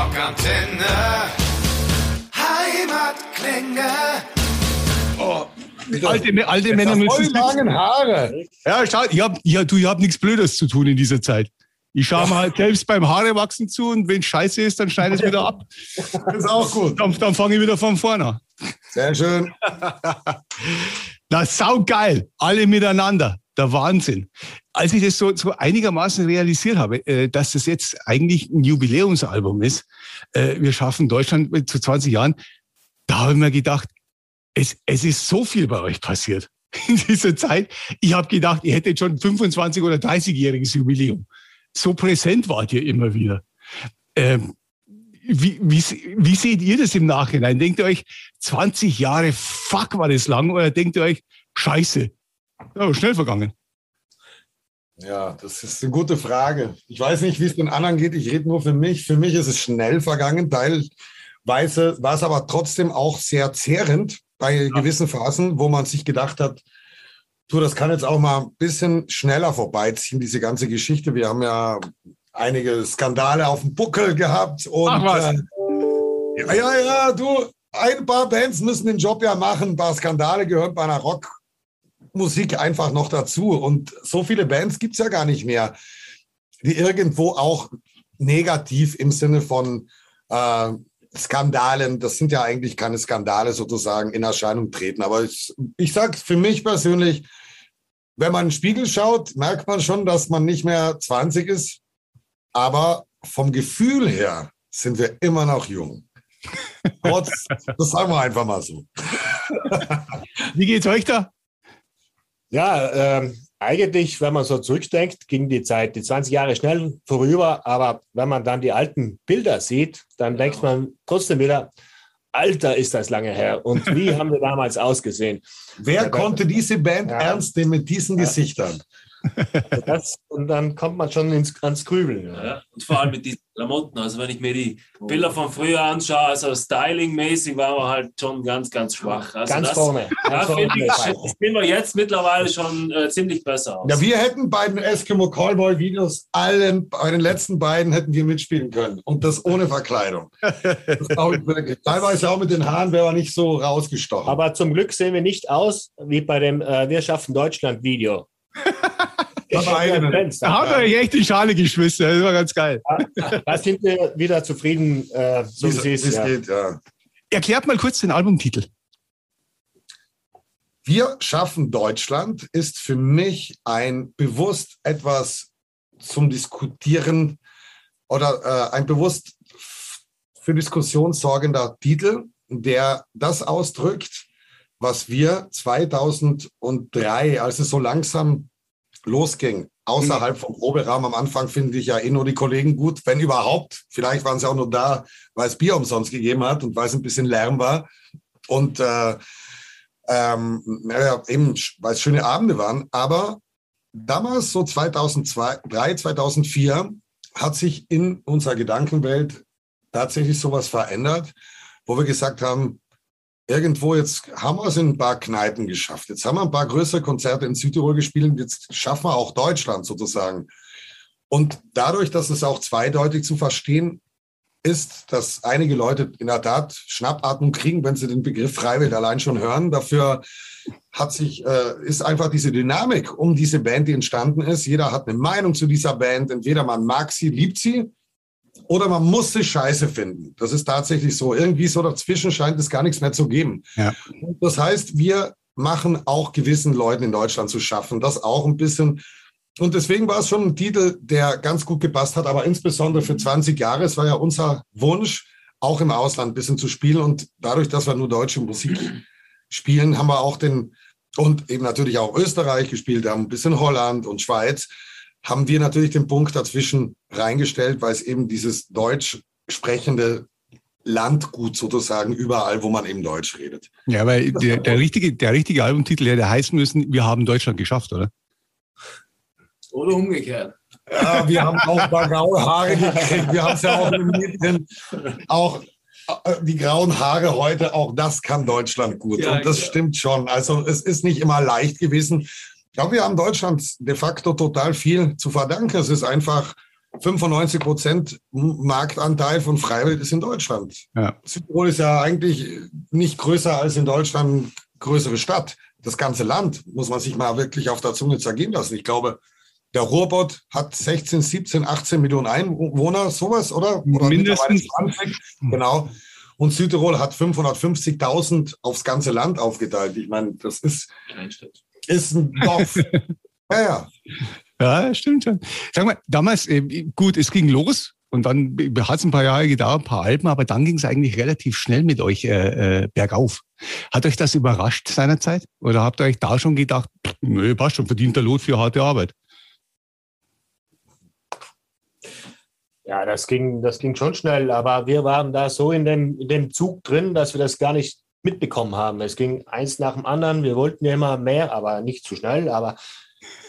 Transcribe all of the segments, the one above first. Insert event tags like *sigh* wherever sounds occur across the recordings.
Rockantenne. Heimatklänge. Oh, alte, alte Männer müssen. Voll langen Haare. Ja, schau, ich hab, ja, du, ich hab nichts Blödes zu tun in dieser Zeit. Ich schaue mal halt selbst beim Haarewachsen zu und wenn scheiße ist, dann schneide ich es wieder ab. Das *laughs* ist auch gut. Dann, dann fange ich wieder von vorne an. Sehr schön. *laughs* Na, saugeil. Alle miteinander. Der Wahnsinn. Als ich das so, so einigermaßen realisiert habe, äh, dass das jetzt eigentlich ein Jubiläumsalbum ist, äh, wir schaffen Deutschland zu 20 Jahren, da habe ich mir gedacht, es, es ist so viel bei euch passiert *laughs* in dieser Zeit. Ich habe gedacht, ihr hättet schon 25- oder 30-jähriges Jubiläum. So präsent wart ihr immer wieder. Ähm, wie, wie, wie seht ihr das im Nachhinein? Denkt ihr euch, 20 Jahre, fuck, war das lang? Oder denkt ihr euch, scheiße, ja, schnell vergangen? Ja, das ist eine gute Frage. Ich weiß nicht, wie es den anderen geht. Ich rede nur für mich. Für mich ist es schnell vergangen. Teilweise war es aber trotzdem auch sehr zehrend bei gewissen Phasen, wo man sich gedacht hat, du, das kann jetzt auch mal ein bisschen schneller vorbeiziehen, diese ganze Geschichte. Wir haben ja einige Skandale auf dem Buckel gehabt. Und, Ach was. Äh, ja, ja, ja, du, ein paar Bands müssen den Job ja machen. Ein paar Skandale gehören bei einer Rockmusik einfach noch dazu. Und so viele Bands gibt es ja gar nicht mehr, die irgendwo auch negativ im Sinne von äh, Skandalen, das sind ja eigentlich keine Skandale sozusagen, in Erscheinung treten. Aber ich, ich sage für mich persönlich, wenn man in den Spiegel schaut, merkt man schon, dass man nicht mehr 20 ist. Aber vom Gefühl her sind wir immer noch jung. *laughs* Trotz, das sagen wir einfach mal so. Wie geht's euch da? Ja, ähm, eigentlich, wenn man so zurückdenkt, ging die Zeit, die 20 Jahre schnell vorüber, aber wenn man dann die alten Bilder sieht, dann denkt man trotzdem wieder, Alter, ist das lange her. Und wie haben wir damals ausgesehen? Wer Ja, konnte diese Band Ja. ernst nehmen mit diesen Ja. Gesichtern? Also Das, und dann kommt man schon ins, ans Grübeln. Ja. Ja, und vor allem mit diesen Klamotten. Also wenn ich mir die Bilder von früher anschaue, also stylingmäßig waren wir halt schon ganz, ganz schwach. Also Ganz das, vorne. Vorne finde ich, finden wir jetzt mittlerweile schon äh, ziemlich besser aus. Ja, wir hätten bei den Eskimo Callboy Videos allen, bei den letzten beiden hätten wir mitspielen können. Und das ohne Verkleidung. Das wirklich. Teilweise auch mit den Haaren wäre er nicht so rausgestochen. Aber zum Glück sehen wir nicht aus wie bei dem äh, Wir schaffen Deutschland Video. Da ihr euch echt die Schale geschmissen. Das war ganz geil. Da sind wir wieder zufrieden, äh, so Wie wie es es ist. Ja. geht, ja. Erklärt mal kurz den Albumtitel. Wir schaffen Deutschland ist für mich ein bewusst etwas zum Diskutieren oder äh, ein bewusst für Diskussion sorgender Titel, der das ausdrückt, was wir 2003, als es so langsam losging, außerhalb vom Proberaum am Anfang finde ich ja eh nur die Kollegen gut, wenn überhaupt. Vielleicht waren sie auch nur da, weil es Bier umsonst gegeben hat und weil es ein bisschen Lärm war. Und äh, ähm, naja, eben, weil es schöne Abende waren. Aber damals, so 2003, 2004, hat sich in unserer Gedankenwelt tatsächlich sowas verändert, wo wir gesagt haben, irgendwo jetzt haben wir es in ein paar Kneipen geschafft. Jetzt haben wir ein paar größere Konzerte in Südtirol gespielt. Jetzt schaffen wir auch Deutschland sozusagen. Und dadurch, dass es auch zweideutig zu verstehen ist, dass einige Leute in der Tat Schnappatmung kriegen, wenn sie den Begriff Freiwild allein schon hören. Dafür hat sich, äh, ist einfach diese Dynamik um diese Band, die entstanden ist. Jeder hat eine Meinung zu dieser Band. Entweder man mag sie, liebt sie, oder man muss sie scheiße finden. Das ist tatsächlich so. Irgendwie so dazwischen scheint es gar nichts mehr zu geben. Ja. Das heißt, wir machen auch gewissen Leuten in Deutschland zu schaffen. Das auch ein bisschen. Und deswegen war es schon ein Titel, der ganz gut gepasst hat, aber insbesondere für 20 Jahre. Es war ja unser Wunsch, auch im Ausland ein bisschen zu spielen. Und dadurch, dass wir nur deutsche Musik spielen, haben wir auch den, und eben natürlich auch Österreich gespielt haben, ein bisschen Holland und Schweiz, haben wir natürlich den Punkt dazwischen reingestellt, weil es eben dieses deutsch sprechende Landgut sozusagen überall, wo man eben Deutsch redet. Ja, weil der, der, richtige, der richtige Albumtitel hätte heißen müssen, wir haben Deutschland geschafft, oder? Oder umgekehrt. Ja, wir haben auch ein paar graue Haare gekriegt. Wir haben es ja auch im Lied drin. Auch äh, die grauen Haare heute, auch das kann Deutschland gut. Ja, Und das ja. stimmt schon. Also es ist nicht immer leicht gewesen. Ich glaube, wir haben Deutschland de facto total viel zu verdanken. Es ist einfach 95 Prozent Marktanteil von Freiwild ist in Deutschland. Ja. Südtirol ist ja eigentlich nicht größer als in Deutschland größere Stadt. Das ganze Land muss man sich mal wirklich auf der Zunge zergehen lassen. Ich glaube, der Ruhrbott hat 16, 17, 18 Millionen Einwohner, sowas, oder? oder Mindestens. 20, genau. Und Südtirol hat 550.000 aufs ganze Land aufgeteilt. Ich meine, das ist, Kleinstadt. Ist ein Dorf. *laughs* ja, ja. Ja, stimmt schon. Sag mal, damals, äh, gut, es ging los und dann hat es ein paar Jahre gedauert, ein paar Alben, aber dann ging es eigentlich relativ schnell mit euch äh, äh, bergauf. Hat euch das überrascht seinerzeit? Oder habt ihr euch da schon gedacht, pff, nö, passt schon, verdient der Lot für harte Arbeit? Ja, das ging, das ging schon schnell, aber wir waren da so in dem, in dem Zug drin, dass wir das gar nicht mitbekommen haben. Es ging eins nach dem anderen. Wir wollten ja immer mehr, aber nicht zu schnell. Aber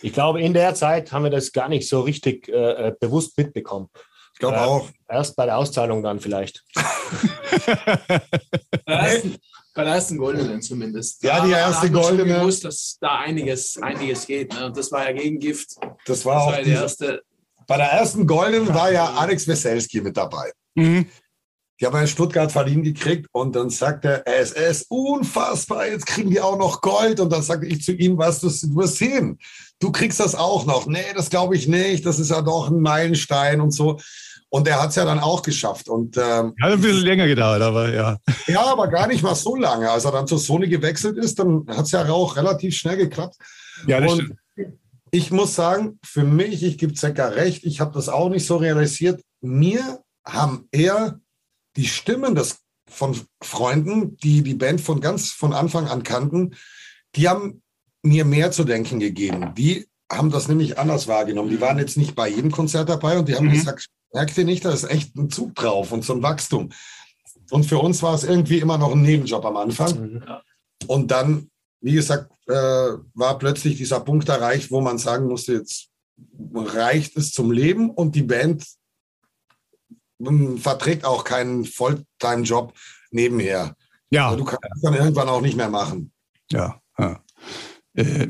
ich glaube, in der Zeit haben wir das gar nicht so richtig äh, äh bewusst mitbekommen. Ich glaube Äh, auch. Erst bei der Auszahlung dann vielleicht. *laughs* Bei der ersten, Goldenen zumindest. Ja, die Da erste haben wir schon Goldene. gewusst, dass da einiges, einiges geht. Ne? Und das war ja Gegengift. Das Das war war auch ja die erste. bei der ersten Golden war ja Alex Weselski mit dabei. Mhm. Die haben in Stuttgart verliehen gekriegt und dann sagt er, es ist unfassbar, jetzt kriegen die auch noch Gold. Und dann sagte ich zu ihm, was, du du wirst sehen, du kriegst das auch noch. Nee, das glaube ich nicht, das ist ja doch ein Meilenstein und so. Und er hat es ja dann auch geschafft. Und ähm, Hat ein bisschen länger gedauert, aber ja. ja, aber gar nicht mal so lange. Als er dann zur Sony gewechselt ist, dann hat es ja auch relativ schnell geklappt. Ja, das Und stimmt. ich muss sagen, für mich, ich gebe Zecker recht, ich habe das auch nicht so realisiert. Mir haben eher die Stimmen des, von Freunden, die die Band von ganz von Anfang an kannten, die haben mir mehr zu denken gegeben. Die haben das nämlich anders wahrgenommen. Die waren jetzt nicht bei jedem Konzert dabei und die haben Mhm. gesagt, merkt ihr nicht, da ist echt ein Zug drauf und so ein Wachstum. Und für uns war es irgendwie immer noch ein Nebenjob am Anfang. Und dann, wie gesagt, äh, war plötzlich dieser Punkt erreicht, wo man sagen musste, jetzt reicht es zum Leben und die Band verträgt auch keinen Volltime-Job nebenher. Ja, Du kannst es dann irgendwann auch nicht mehr machen. ja. ja. Äh,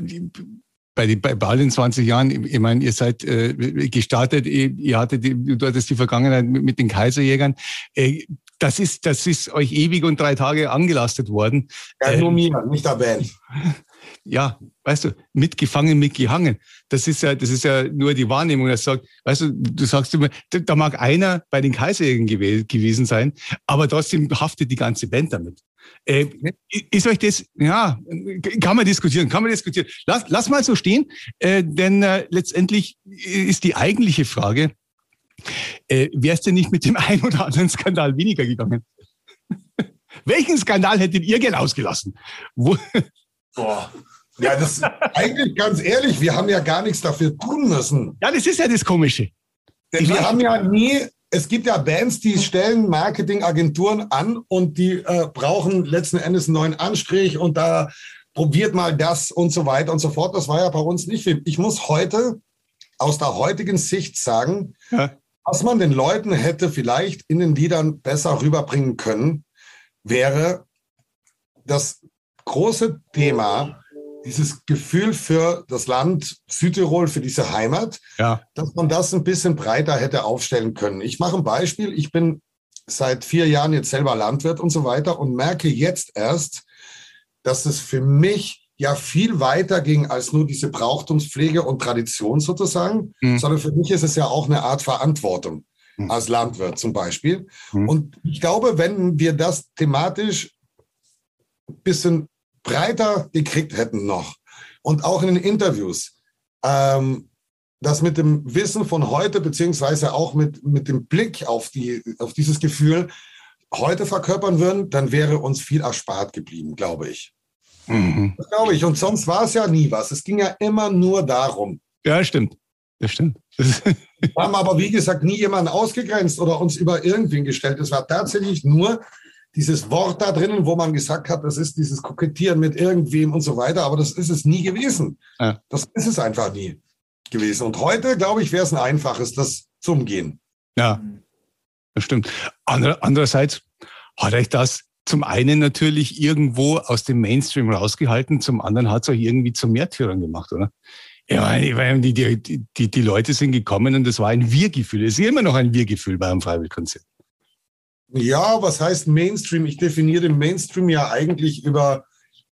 bei, die, bei all den 20 Jahren, ich meine, ihr seid äh, gestartet, ihr, ihr hattet, die, du hattest die Vergangenheit mit, mit den Kaiserjägern. Äh, das ist, das ist euch ewig und drei Tage angelastet worden. Ja, Ähm. nur mir, nicht der Band. *laughs* ja, weißt du, mitgefangen, mitgehangen. Das ist ja, das ist ja nur die Wahrnehmung, das sagt, weißt du, du sagst immer, da, mag einer bei den Kaiserjägern gew gewesen sein, aber trotzdem haftet die ganze Band damit. Äh, ist euch das, ja, kann man diskutieren, kann man diskutieren. Lass, lass mal so stehen, äh, denn äh, letztendlich ist die eigentliche Frage, äh, wäre es denn nicht mit dem *laughs* einen oder anderen Skandal weniger gegangen? *laughs* Welchen Skandal hättet ihr gern ausgelassen? Wo, Boah. Ja, das eigentlich ganz ehrlich, wir haben ja gar nichts dafür tun müssen. ja, das ist ja das Komische. Denn Ich wir haben ja nie, es gibt ja Bands, die stellen Marketingagenturen an und die äh, brauchen letzten Endes einen neuen Anstrich und da probiert mal das und so weiter und so fort. Das war ja bei uns nicht. Ich muss heute aus der heutigen Sicht sagen, Ja. was man den Leuten hätte vielleicht in den Liedern besser rüberbringen können, wäre das große Thema, dieses Gefühl für das Land Südtirol, für diese Heimat, Ja. dass man das ein bisschen breiter hätte aufstellen können. Ich mache ein Beispiel. Ich bin seit vier Jahren jetzt selber Landwirt und so weiter und merke jetzt erst, dass es für mich ja viel weiter ging als nur diese Brauchtumspflege und Tradition sozusagen, Mhm. sondern für mich ist es ja auch eine Art Verantwortung Mhm. als Landwirt zum Beispiel. Mhm. Und ich glaube, wenn wir das thematisch ein bisschen breiter gekriegt hätten noch und auch in den Interviews, ähm, das mit dem Wissen von heute, beziehungsweise auch mit, mit dem Blick auf, die, auf dieses Gefühl heute verkörpern würden, dann wäre uns viel erspart geblieben, glaube ich. Mhm. Das glaube ich. Und sonst war es ja nie was. Es ging ja immer nur darum. Ja, stimmt. Das stimmt. *laughs* Wir haben aber, wie gesagt, nie jemanden ausgegrenzt oder uns über irgendwen gestellt. Es war tatsächlich nur dieses Wort da drinnen, wo man gesagt hat, das ist dieses Kokettieren mit irgendwem und so weiter. Aber das ist es nie gewesen. Ja. Das ist es einfach nie gewesen. Und heute, glaube ich, wäre es ein einfaches, das zu umgehen. ja, das stimmt. Ander, andererseits hat euch das zum einen natürlich irgendwo aus dem Mainstream rausgehalten, zum anderen hat es euch irgendwie zum Märtyrern gemacht, oder? Ja, ich meine, die, die, die, die Leute sind gekommen und das war ein Wir-Gefühl. Es ist immer noch ein Wir-Gefühl bei einem Freiwilligkonzert. Ja, was heißt Mainstream? Ich definiere Mainstream ja eigentlich über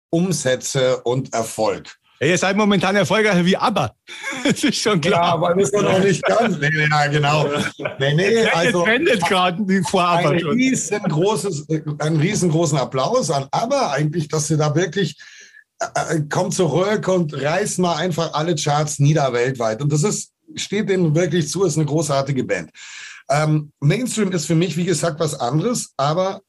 Umsätze und Erfolg. Ja, ihr seid momentan erfolgreicher wie ABBA. *laughs* Das ist schon Ja, klar. aber das ist noch nicht ganz. *laughs* Nee, nee, ja, genau. Nee, nee, Also, trendet gerade die vor ABBA ein riesengroßes, einen riesengroßen Applaus an ABBA eigentlich, dass sie da wirklich äh, äh, kommt zurück und reißt mal einfach alle Charts nieder weltweit. Und das ist, steht denen wirklich zu, ist eine großartige Band. Ähm, Mainstream ist für mich, wie gesagt, was anderes, aber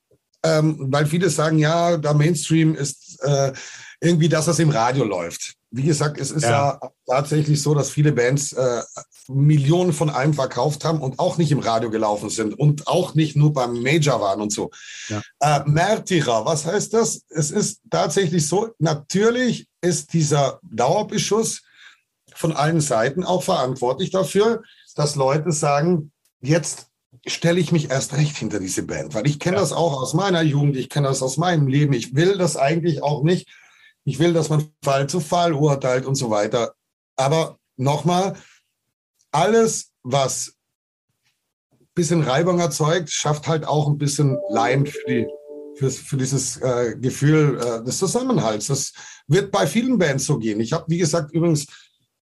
ähm, weil viele sagen, ja, der Mainstream ist äh, irgendwie das, was im Radio läuft. Wie gesagt, es ist ja, Ja. tatsächlich so, dass viele Bands äh, Millionen von einem verkauft haben und auch nicht im Radio gelaufen sind und auch nicht nur beim Major waren und so. Ja. Äh, Märtyrer, was heißt das? Es ist tatsächlich so, natürlich ist dieser Dauerbeschuss von allen Seiten auch verantwortlich dafür, dass Leute sagen, jetzt stelle ich mich erst recht hinter diese Band, weil ich kenne das auch aus meiner Jugend, ich kenne das aus meinem Leben. Ich will das eigentlich auch nicht. Ich will, dass man Fall zu Fall urteilt und so weiter. Aber nochmal, alles, was ein bisschen Reibung erzeugt, schafft halt auch ein bisschen Leim für, die, für, für dieses äh, Gefühl äh, des Zusammenhalts. Das wird bei vielen Bands so gehen. Ich habe, wie gesagt, übrigens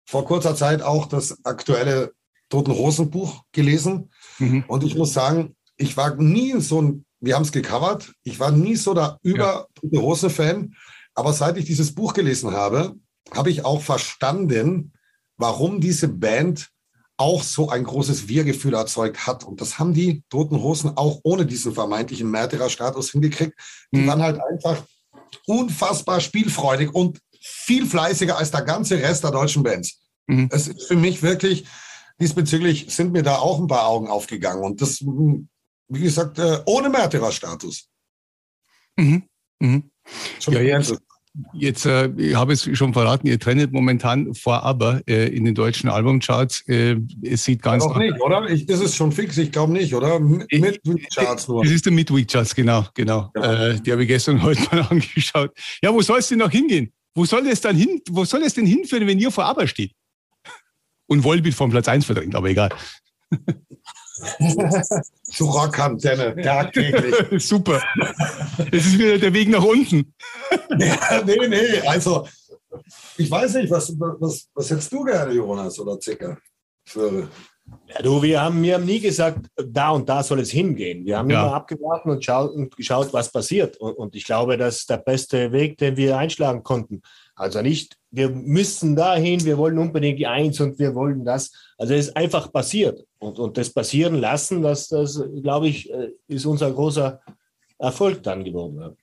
vor kurzer Zeit auch das aktuelle Toten Hosen Buch gelesen. Mhm. Und ich muss sagen, ich war nie so ein, wir haben es gecovert, ich war nie so der über Tote Hose Fan. Aber seit ich dieses Buch gelesen habe, habe ich auch verstanden, warum diese Band auch so ein großes Wir-Gefühl erzeugt hat. Und das haben die Toten Hosen auch ohne diesen vermeintlichen Märtyrer-Status hingekriegt. Die Mhm. waren halt einfach unfassbar spielfreudig und viel fleißiger als der ganze Rest der deutschen Bands. Mhm. Es ist für mich wirklich, diesbezüglich sind mir da auch ein paar Augen aufgegangen. Und das, wie gesagt, äh, ohne Märtyrer-Status. Mhm. Mhm. Schon Ja, ja, jetzt- Jetzt, äh, ich habe es schon verraten, ihr trennt momentan vor aber äh, in den deutschen Albumcharts. Äh, es sieht ganz Noch nicht, oder? Ich, ist es schon fix? Ich glaube nicht, oder? M- Ich- Mit, mit Charts nur. Es ist der Midweek Charts, genau, genau. Genau. Äh, die habe ich gestern *laughs* heute mal angeschaut. Ja, wo soll es denn noch hingehen? Wo soll es dann hin? Wo soll es denn hinführen, wenn ihr vor aber steht? Und Volbeat vom Platz 1 verdrängt, aber egal. *laughs* Zu Rockantenne, tagtäglich. *laughs* Super. Es ist wieder der Weg nach unten. *laughs* ja, nee, nee, also ich weiß nicht, was, was, was hättest du gerne, Jonas oder Zicker? Für, Ja, du, wir haben, wir haben nie gesagt, da und da soll es hingehen. Wir haben Ja. immer abgewartet und, und geschaut, was passiert. Und, und ich glaube, das ist der beste Weg, den wir einschlagen konnten. Also nicht, wir müssen dahin, wir wollen unbedingt die Eins und wir wollen das. Also es ist einfach passiert. Und, und das passieren lassen, das, das glaube ich, äh, ist unser großer Erfolg dann geworden.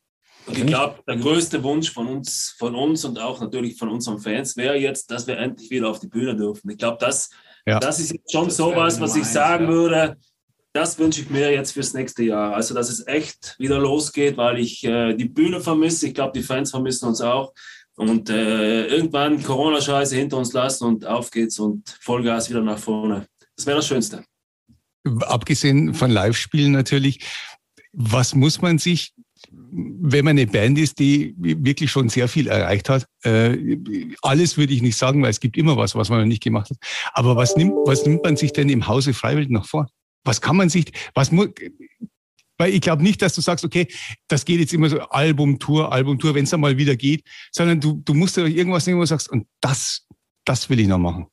Und ich glaube, der größte Wunsch von uns, von uns und auch natürlich von unseren Fans wäre jetzt, dass wir endlich wieder auf die Bühne dürfen. Ich glaube, das, Ja. das ist jetzt schon Das sowas, was ich eins, sagen ja. würde. Das wünsche ich mir jetzt fürs nächste Jahr. Also, dass es echt wieder losgeht, weil ich äh, die Bühne vermisse. Ich glaube, die Fans vermissen uns auch. Und äh, irgendwann Corona-Scheiße hinter uns lassen und auf geht's und Vollgas wieder nach vorne. Das wäre das Schönste. Abgesehen von Live-Spielen natürlich, was muss man sich, wenn man eine Band ist, die wirklich schon sehr viel erreicht hat, äh, alles würde ich nicht sagen, weil es gibt immer was, was man noch nicht gemacht hat. Aber was nimmt, was nimmt man sich denn im Hause freiwillig noch vor? Was kann man sich, was muss, weil ich glaube nicht, dass du sagst, okay, das geht jetzt immer so Album, Tour, Album, Tour, wenn es dann mal wieder geht, sondern du, du musst ja irgendwas nehmen, wo du sagst, und das, das will ich noch machen.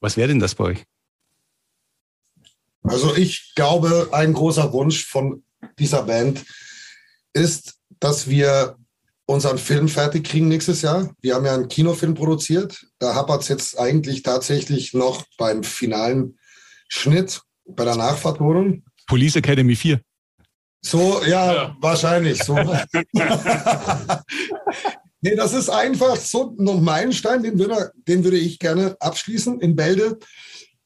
Was wäre denn das bei euch? also ich glaube, ein großer Wunsch von dieser Band ist, dass wir unseren Film fertig kriegen nächstes Jahr. Wir haben ja einen Kinofilm produziert. Da hapert es jetzt eigentlich tatsächlich noch beim finalen Schnitt, bei der Nachvertonung. Police Academy 4. So, ja, wahrscheinlich. So. *laughs* nee, das ist einfach so ein Meilenstein, den würde, den würde ich gerne abschließen in Bälde.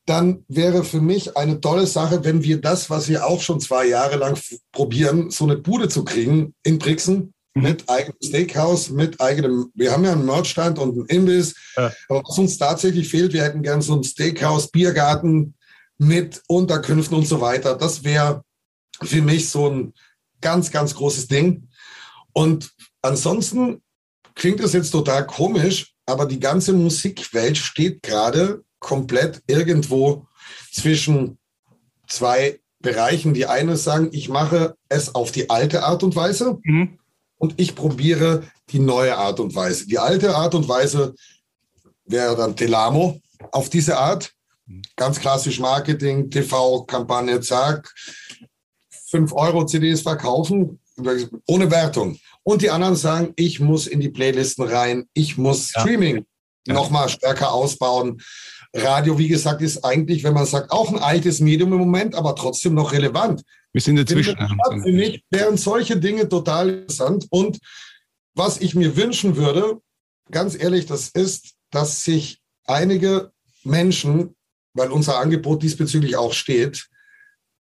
Dann wäre für mich eine tolle Sache, wenn wir das, was wir auch schon zwei Jahre lang probieren, so eine Bude zu kriegen in Brixen Mhm. mit eigenem Steakhouse, mit eigenem, wir haben ja einen Merchstand und einen Imbiss, Ja. aber was uns tatsächlich fehlt, wir hätten gern so ein Steakhouse, Biergarten mit Unterkünften und so weiter. Das wäre für mich so ein ganz, ganz großes Ding. Und ansonsten klingt es jetzt total komisch, aber die ganze Musikwelt steht gerade komplett irgendwo zwischen zwei Bereichen. Die eine sagen, ich mache es auf die alte Art und Weise Mhm. und ich probiere die neue Art und Weise. Die alte Art und Weise wäre dann Telamo auf diese Art. Ganz klassisch Marketing, TV-Kampagne, zack. 5 Euro CDs verkaufen, ohne Wertung. Und die anderen sagen, ich muss in die Playlisten rein, ich muss Ja. Streaming Ja. nochmal stärker ausbauen. Radio, wie gesagt, ist eigentlich, wenn man sagt, auch ein altes Medium im Moment, aber trotzdem noch relevant. Wir sind dazwischen. Für mich wären solche Dinge total interessant. Und was ich mir wünschen würde, ganz ehrlich, das ist, dass sich einige Menschen, weil unser Angebot diesbezüglich auch steht,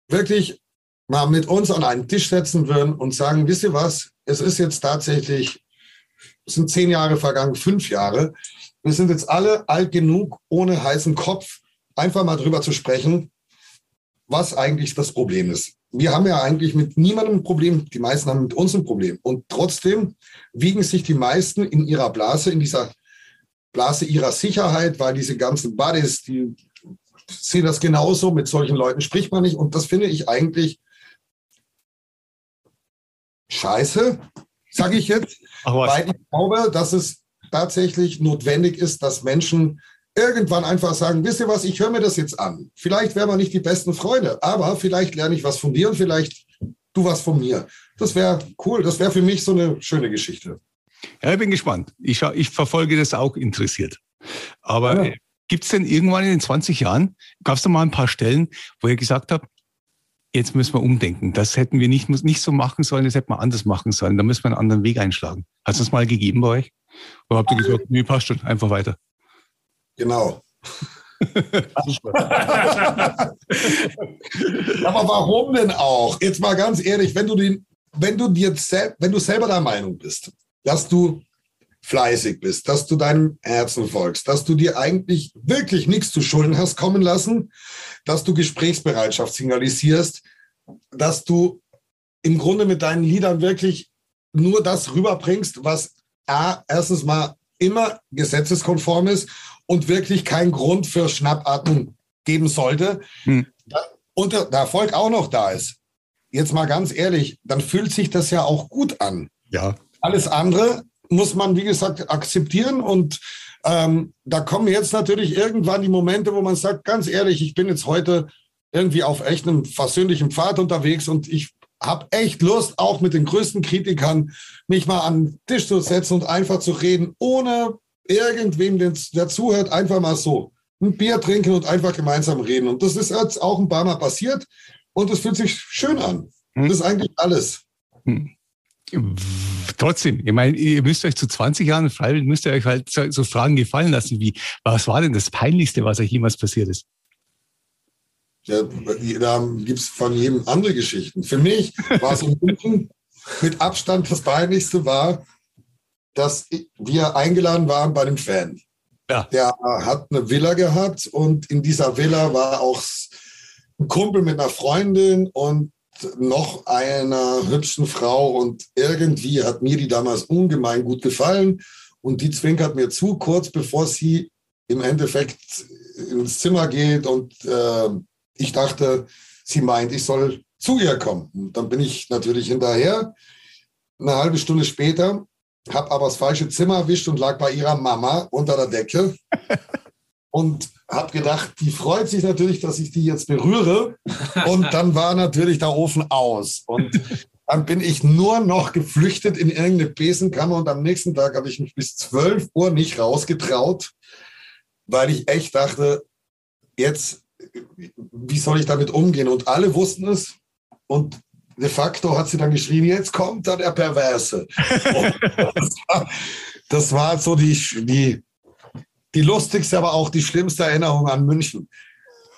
wirklich mal mit uns an einen Tisch setzen würden und sagen, wisst ihr was, es ist jetzt tatsächlich, es sind zehn Jahre vergangen, fünf Jahre. Wir sind jetzt alle alt genug, ohne heißen Kopf, einfach mal drüber zu sprechen, was eigentlich das Problem ist. Wir haben ja eigentlich mit niemandem ein Problem, die meisten haben mit uns ein Problem. Und trotzdem wiegen sich die meisten in ihrer Blase, in dieser Blase ihrer Sicherheit, weil diese ganzen Buddies, die sehen das genauso, mit solchen Leuten spricht man nicht. Und das finde ich eigentlich scheiße, sage ich jetzt, Ach weil ich glaube, dass es tatsächlich notwendig ist, dass Menschen irgendwann einfach sagen, wisst ihr was, ich höre mir das jetzt an. Vielleicht wären wir nicht die besten Freunde, aber vielleicht lerne ich was von dir und vielleicht du was von mir. Das wäre cool. Das wäre für mich so eine schöne Geschichte. Ja, ich bin gespannt. Ich, ich verfolge das auch interessiert. Aber Ja. äh, gibt es denn irgendwann in den 20 Jahren, gab es da mal ein paar Stellen, wo ihr gesagt habt, jetzt müssen wir umdenken. Das hätten wir nicht, nicht so machen sollen, das hätten wir anders machen sollen. Da müssen wir einen anderen Weg einschlagen. Hat es das mal gegeben bei euch? Oder habt ihr gesagt, nee, passt schon, einfach weiter? Genau. *laughs* Aber warum denn auch? Jetzt mal ganz ehrlich, wenn du, den, wenn du dir wenn du selber der Meinung bist, dass du fleißig bist, dass du deinem Herzen folgst, dass du dir eigentlich wirklich nichts zu Schulden hast kommen lassen, dass du Gesprächsbereitschaft signalisierst, dass du im Grunde mit deinen Liedern wirklich nur das rüberbringst, was A, erstens mal immer gesetzeskonform ist und wirklich kein Grund für Schnappatmung geben sollte. Hm. Und der, der Erfolg auch noch da ist. Jetzt mal ganz ehrlich, dann fühlt sich das ja auch gut an. Ja. Alles andere muss man, wie gesagt, akzeptieren. Und ähm, da kommen jetzt natürlich irgendwann die Momente, wo man sagt, ganz ehrlich, ich bin jetzt heute irgendwie auf echt einem versöhnlichen Pfad unterwegs und ich habe echt Lust, auch mit den größten Kritikern mich mal an den Tisch zu setzen und einfach zu reden, ohne irgendwem, der der zuhört, einfach mal so ein Bier trinken und einfach gemeinsam reden. Und das ist jetzt auch ein paar Mal passiert und es fühlt sich schön an. Hm. Das ist eigentlich alles. Trotzdem, ich meine, ihr müsst euch zu 20 Jahren freiwillig, müsst ihr euch halt so, so Fragen gefallen lassen wie, was war denn das Peinlichste, was euch jemals passiert ist? Ja, da gibt es von jedem andere Geschichten. Für mich war es in München mit Abstand das Peinlichste war, dass wir eingeladen waren bei einem Fan. Ja. Der hat eine Villa gehabt und in dieser Villa war auch ein Kumpel mit einer Freundin und noch einer hübschen Frau und irgendwie hat mir die damals ungemein gut gefallen und die zwinkert mir zu, kurz bevor sie im Endeffekt ins Zimmer geht und äh, ich dachte, sie meint, ich soll zu ihr kommen. Und dann bin ich natürlich hinterher. Eine halbe Stunde später habe aber das falsche Zimmer erwischt und lag bei ihrer Mama unter der Decke *laughs* und habe gedacht, die freut sich natürlich, dass ich die jetzt berühre. Und dann war natürlich der Ofen aus. Und dann bin ich nur noch geflüchtet in irgendeine Besenkammer und am nächsten Tag habe ich mich bis 12 Uhr nicht rausgetraut, weil ich echt dachte, jetzt, wie soll ich damit umgehen? Und alle wussten es. Und de facto hat sie dann geschrien, jetzt kommt da der Perverse. Das, war, das war so die, die, die lustigste, aber auch die schlimmste Erinnerung an München,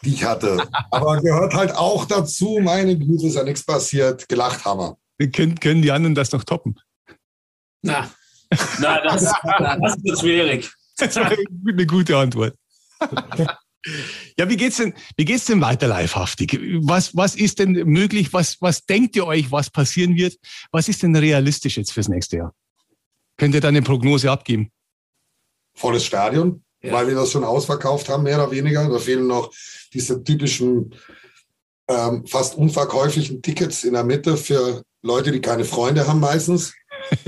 die ich hatte. Aber gehört halt auch dazu, meine Güte, ist ja nichts passiert, gelacht haben wir. Können, können die anderen das noch toppen? Na, Nein, das, das wird schwierig. Das war eine gute Antwort. Ja, wie geht's denn, wie geht's denn weiter livehaftig? Was, was ist denn möglich? Was, was denkt ihr euch, was passieren wird? Was ist denn realistisch jetzt fürs nächste Jahr? Könnt ihr da eine Prognose abgeben? volles Stadion, Ja. weil wir das schon ausverkauft haben, mehr oder weniger. Da fehlen noch diese typischen ähm, fast unverkäuflichen Tickets in der Mitte für Leute, die keine Freunde haben meistens. *laughs*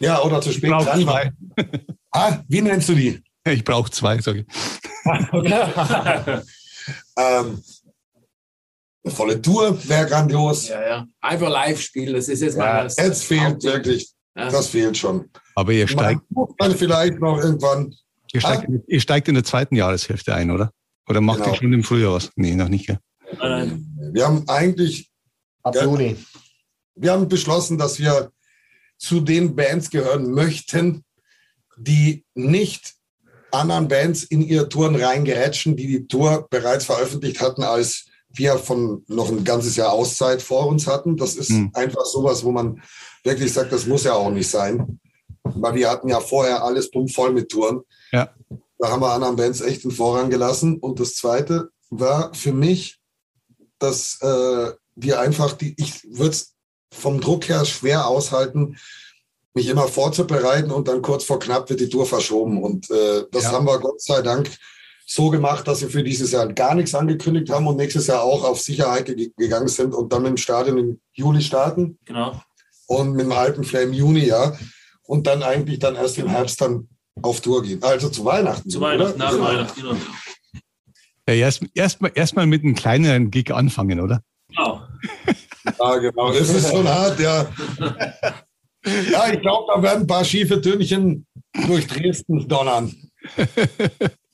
Ja, oder zu Ich spät brauche dran zwei. Ah, wie nennst du die? Ich brauche zwei, sage ich. *laughs* Ähm, eine volle Tour wäre grandios. Ja, ja. Einfach live spielen, das ist jetzt Ja, mal das. Jetzt fehlt Hauptding. wirklich, das fehlt schon. Aber ihr steigt, man vielleicht noch irgendwann. Ihr, steigt, ihr steigt in der zweiten Jahreshälfte ein, oder? Oder macht Genau. ihr schon im Frühjahr was? Nee, noch nicht. Gell? Nein, Wir haben eigentlich, Ab Ja. Juni. wir haben beschlossen, dass wir zu den Bands gehören möchten, die nicht anderen Bands in ihre Touren reingerätschen, die die Tour bereits veröffentlicht hatten, als wir von noch ein ganzes Jahr Auszeit vor uns hatten. Das ist Hm. einfach sowas, wo man wirklich sagt, das muss ja auch nicht sein. Weil wir hatten ja vorher alles voll mit Touren. Ja. Da haben wir anderen Bands echt den Vorrang gelassen. Und das Zweite war für mich, dass äh, wir einfach, die, ich würde es vom Druck her schwer aushalten, mich immer vorzubereiten und dann kurz vor knapp wird die Tour verschoben. Und äh, das Ja. haben wir Gott sei Dank so gemacht, dass wir für dieses Jahr gar nichts angekündigt haben und nächstes Jahr auch auf Sicherheit ge gegangen sind und dann mit dem Stadion im Juli starten genau. und mit dem Alpenflair im Juni, ja. Und dann eigentlich dann erst im Herbst dann auf Tour gehen. Also zu Weihnachten. Zu oder? Weihnachten, nach Genau. Weihnachten, genau. Ja, erst erstmal erst mal mit einem kleineren Gig anfangen, oder? Genau. Ja, genau. Das ist schon hart, ja. Ja, ich glaube, da werden ein paar schiefe Tönchen durch Dresden donnern. Ich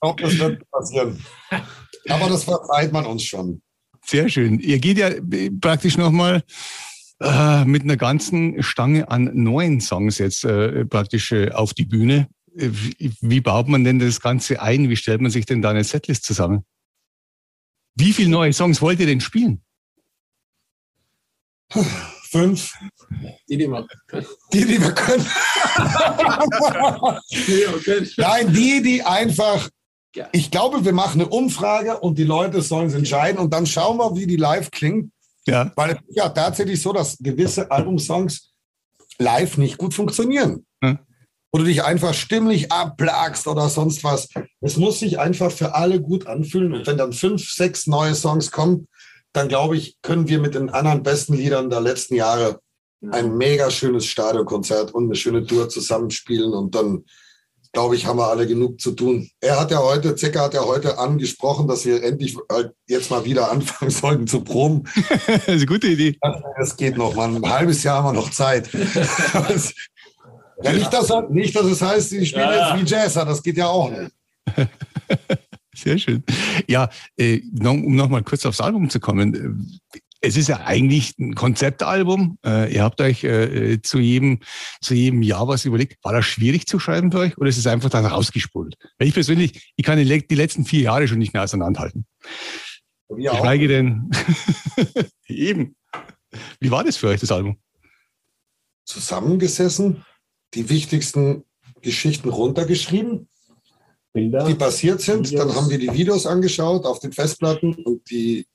glaube, das wird passieren. Aber das verzeiht man uns schon. Sehr schön. Ihr geht ja praktisch nochmal äh, mit einer ganzen Stange an neuen Songs jetzt äh, praktisch äh, auf die Bühne. Äh, Wie, wie baut man denn das Ganze ein? Wie stellt man sich denn da eine Setlist zusammen? Wie viele neue Songs wollt ihr denn spielen? Fünf, Die, die man die, die wir können. *laughs* Nein, die, die einfach. Ich glaube, wir machen eine Umfrage und die Leute sollen es entscheiden und dann schauen wir, wie die live klingt. Ja, Weil es ist ja tatsächlich so, dass gewisse Albumsongs live nicht gut funktionieren. Hm. Wo du dich einfach stimmlich abplagst oder sonst was. Es muss sich einfach für alle gut anfühlen. Und wenn dann fünf, sechs neue Songs kommen, dann glaube ich, können wir mit den anderen besten Liedern der letzten Jahre ein mega schönes Stadionkonzert und eine schöne Tour zusammenspielen. Und dann, glaube ich, haben wir alle genug zu tun. Er hat ja heute, Zecker hat ja heute angesprochen, dass wir endlich halt jetzt mal wieder *laughs* anfangen sollten zu proben. *laughs* das ist eine gute Idee. Das geht noch, man. Ein halbes Jahr haben wir noch Zeit. *laughs* ja, nicht, dass, nicht, dass es heißt, ich spiele Ja, ja. jetzt wie Jazzer, das geht ja auch nicht. Sehr schön. Ja, äh, noch, um nochmal kurz aufs Album zu kommen. Äh, Es ist ja eigentlich ein Konzeptalbum. Äh, ihr habt euch äh, zu, jedem, zu jedem Jahr was überlegt. War das schwierig zu schreiben für euch oder ist es einfach dann rausgespult? Weil ich persönlich, ich kann die, die letzten vier Jahre schon nicht mehr auseinanderhalten. Wir auch. Geschweige denn. *laughs* Eben. Wie war das für euch, das Album? Zusammengesessen, die wichtigsten Geschichten runtergeschrieben, Bilder. die passiert sind. Videos. Dann haben wir die Videos angeschaut auf den Festplatten und die,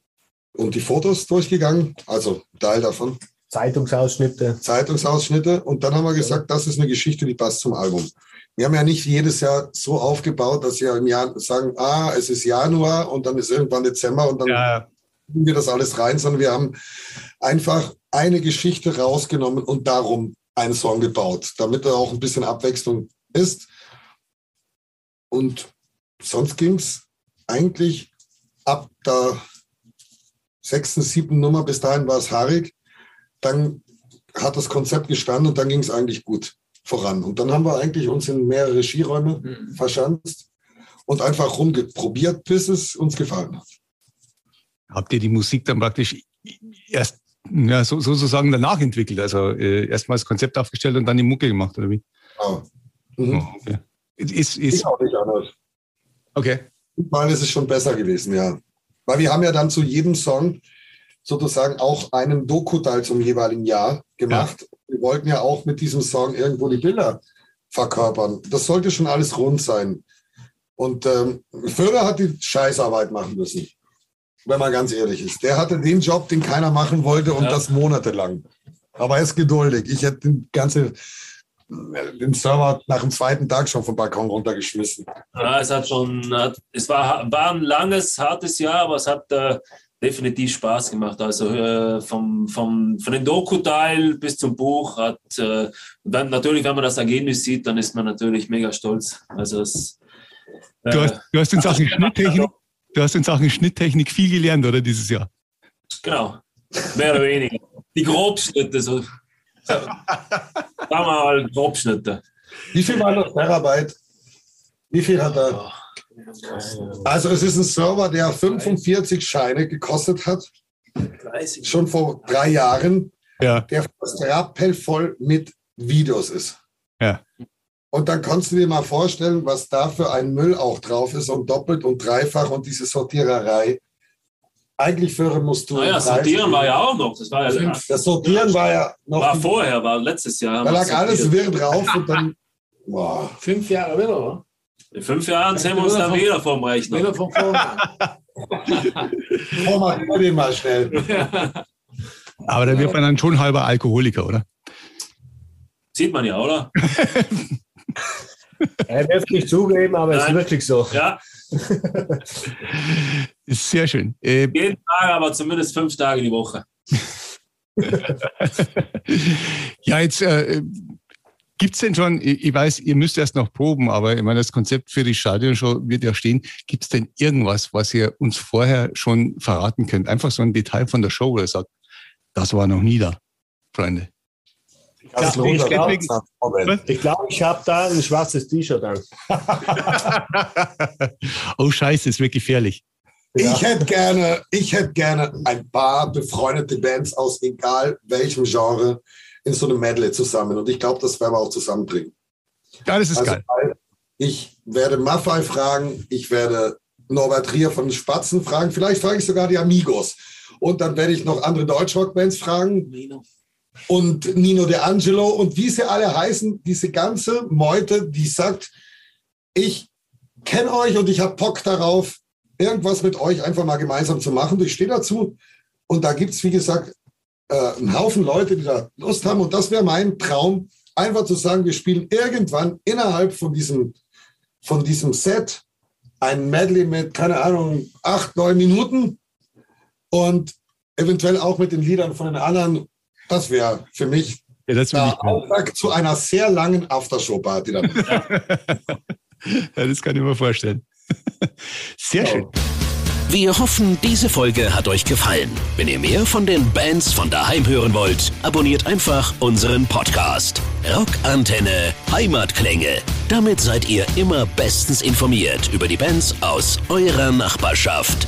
und die Fotos durchgegangen. Also Teil davon. Zeitungsausschnitte. Zeitungsausschnitte und dann haben wir gesagt, das ist eine Geschichte, die passt zum Album. Wir haben ja nicht jedes Jahr so aufgebaut, dass wir im Jahr sagen, ah, es ist Januar und dann ist irgendwann Dezember und dann Ja, tun wir das alles rein, sondern wir haben einfach eine Geschichte rausgenommen und darum einen Song gebaut, damit da auch ein bisschen Abwechslung ist. Und sonst ging es eigentlich ab der sechsten, siebten Nummer, bis dahin war es haarig. Dann hat das Konzept gestanden und dann ging es eigentlich gut voran. Und dann haben wir eigentlich uns in mehrere Skiräume Mhm. verschanzt und einfach rumgeprobiert, bis es uns gefallen hat. habt ihr die Musik dann praktisch erst ja, so, sozusagen danach entwickelt? Also äh, erstmal das Konzept aufgestellt und dann die Mucke gemacht, oder wie? Ja. Mhm. Oh, okay. Ist, Ist ist, auch nicht anders. okay. Weil es ist schon besser gewesen, ja. Weil wir haben ja dann zu jedem Song sozusagen auch einen Doku-Teil zum jeweiligen Jahr gemacht. Wir wollten ja auch mit diesem Song irgendwo die Bilder verkörpern. Das sollte schon alles rund sein. Und ähm, Föder hat die Scheißarbeit machen müssen, wenn man ganz ehrlich ist. Der hatte den Job, den keiner machen wollte und Ja. das monatelang. Aber er ist geduldig. Ich hätte die ganze den Server nach dem zweiten Tag schon vom Balkon runtergeschmissen. Ja, es hat schon, hat, es war, war ein langes, hartes Jahr, aber es hat äh, definitiv Spaß gemacht. Also äh, vom, vom, von dem Doku-Teil bis zum Buch hat, äh, dann natürlich, wenn man das Ergebnis sieht, dann ist man natürlich mega stolz. Also es, äh, Du hast, du hast in Sachen *laughs* Schnitttechnik, du hast in Sachen Schnitttechnik viel gelernt, oder dieses Jahr? Genau, mehr oder weniger. Die Grobschnitte, so. *laughs* Sagen wir mal Grobschnitte. Wie viel war das Terabyte? Wie viel hat er? Also es ist ein Server, der 45 Scheine gekostet hat, schon vor drei Jahren, Ja. der fast rappelvoll mit Videos ist. Ja. Und dann kannst du dir mal vorstellen, was da für ein Müll auch drauf ist und doppelt und dreifach und diese Sortiererei. Eigentlich führen musst du. Naja, 30 Sortieren war ja auch noch. Das war ja Das Sortieren war ja noch. war vorher, war letztes Jahr. da lag alles wirr drauf und dann. Boah. Fünf Jahre wieder, oder? In fünf Jahren sehen wir uns dann wieder vom Rechner. Wieder von vorne. Formatier den mal schnell. *laughs* Aber da wird man dann schon halber Alkoholiker, oder? Sieht man ja, oder? *laughs* Er wird es nicht zugeben, aber es ist wirklich so. Ja, *laughs* Ist sehr schön. Äh, jeden Tag, aber zumindest fünf Tage die Woche. *laughs* ja, jetzt äh, gibt es denn schon, ich ich weiß, ihr müsst erst noch proben, aber ich meine, das Konzept für die Stadionshow wird ja stehen. Gibt es denn irgendwas, was ihr uns vorher schon verraten könnt? Einfach so ein Detail von der Show, wo ihr sagt, das war noch nie da, Freunde. Das Ja, lohnt ich glaub-. Ich glaube, ich habe da ein schwarzes T-Shirt an. *laughs* oh Scheiße, ist wirklich gefährlich. Ich hätte gerne, ich hätte gerne ein paar befreundete Bands aus egal welchem Genre in so einem Medley zusammen. Und ich glaube, das werden wir auch zusammenbringen. Ja, das ist Also, geil. ich werde Maffei fragen, ich werde Norbert Rier von den Spatzen fragen, vielleicht frage ich sogar die Amigos. Und dann werde ich noch andere Deutschrock-Bands fragen und Nino De Angelo und wie sie alle heißen, diese ganze Meute, die sagt, ich kenne euch und ich habe Bock darauf, irgendwas mit euch einfach mal gemeinsam zu machen. Ich stehe dazu und da gibt es, wie gesagt, äh, einen Haufen Leute, die da Lust haben und das wäre mein Traum, einfach zu sagen, wir spielen irgendwann innerhalb von diesem, von diesem Set ein Medley mit, keine Ahnung, acht, neun Minuten und eventuell auch mit den Liedern von den anderen. Das wäre für mich Ja, das, der. Auftakt zu einer sehr langen Aftershow-Party. dann. *laughs* ja, das kann ich mir vorstellen. *laughs* Sehr schön. Wir hoffen, diese Folge hat euch gefallen. Wenn ihr mehr von den Bands von daheim hören wollt, abonniert einfach unseren Podcast. Rockantenne Heimatklänge. Damit seid ihr immer bestens informiert über die Bands aus eurer Nachbarschaft.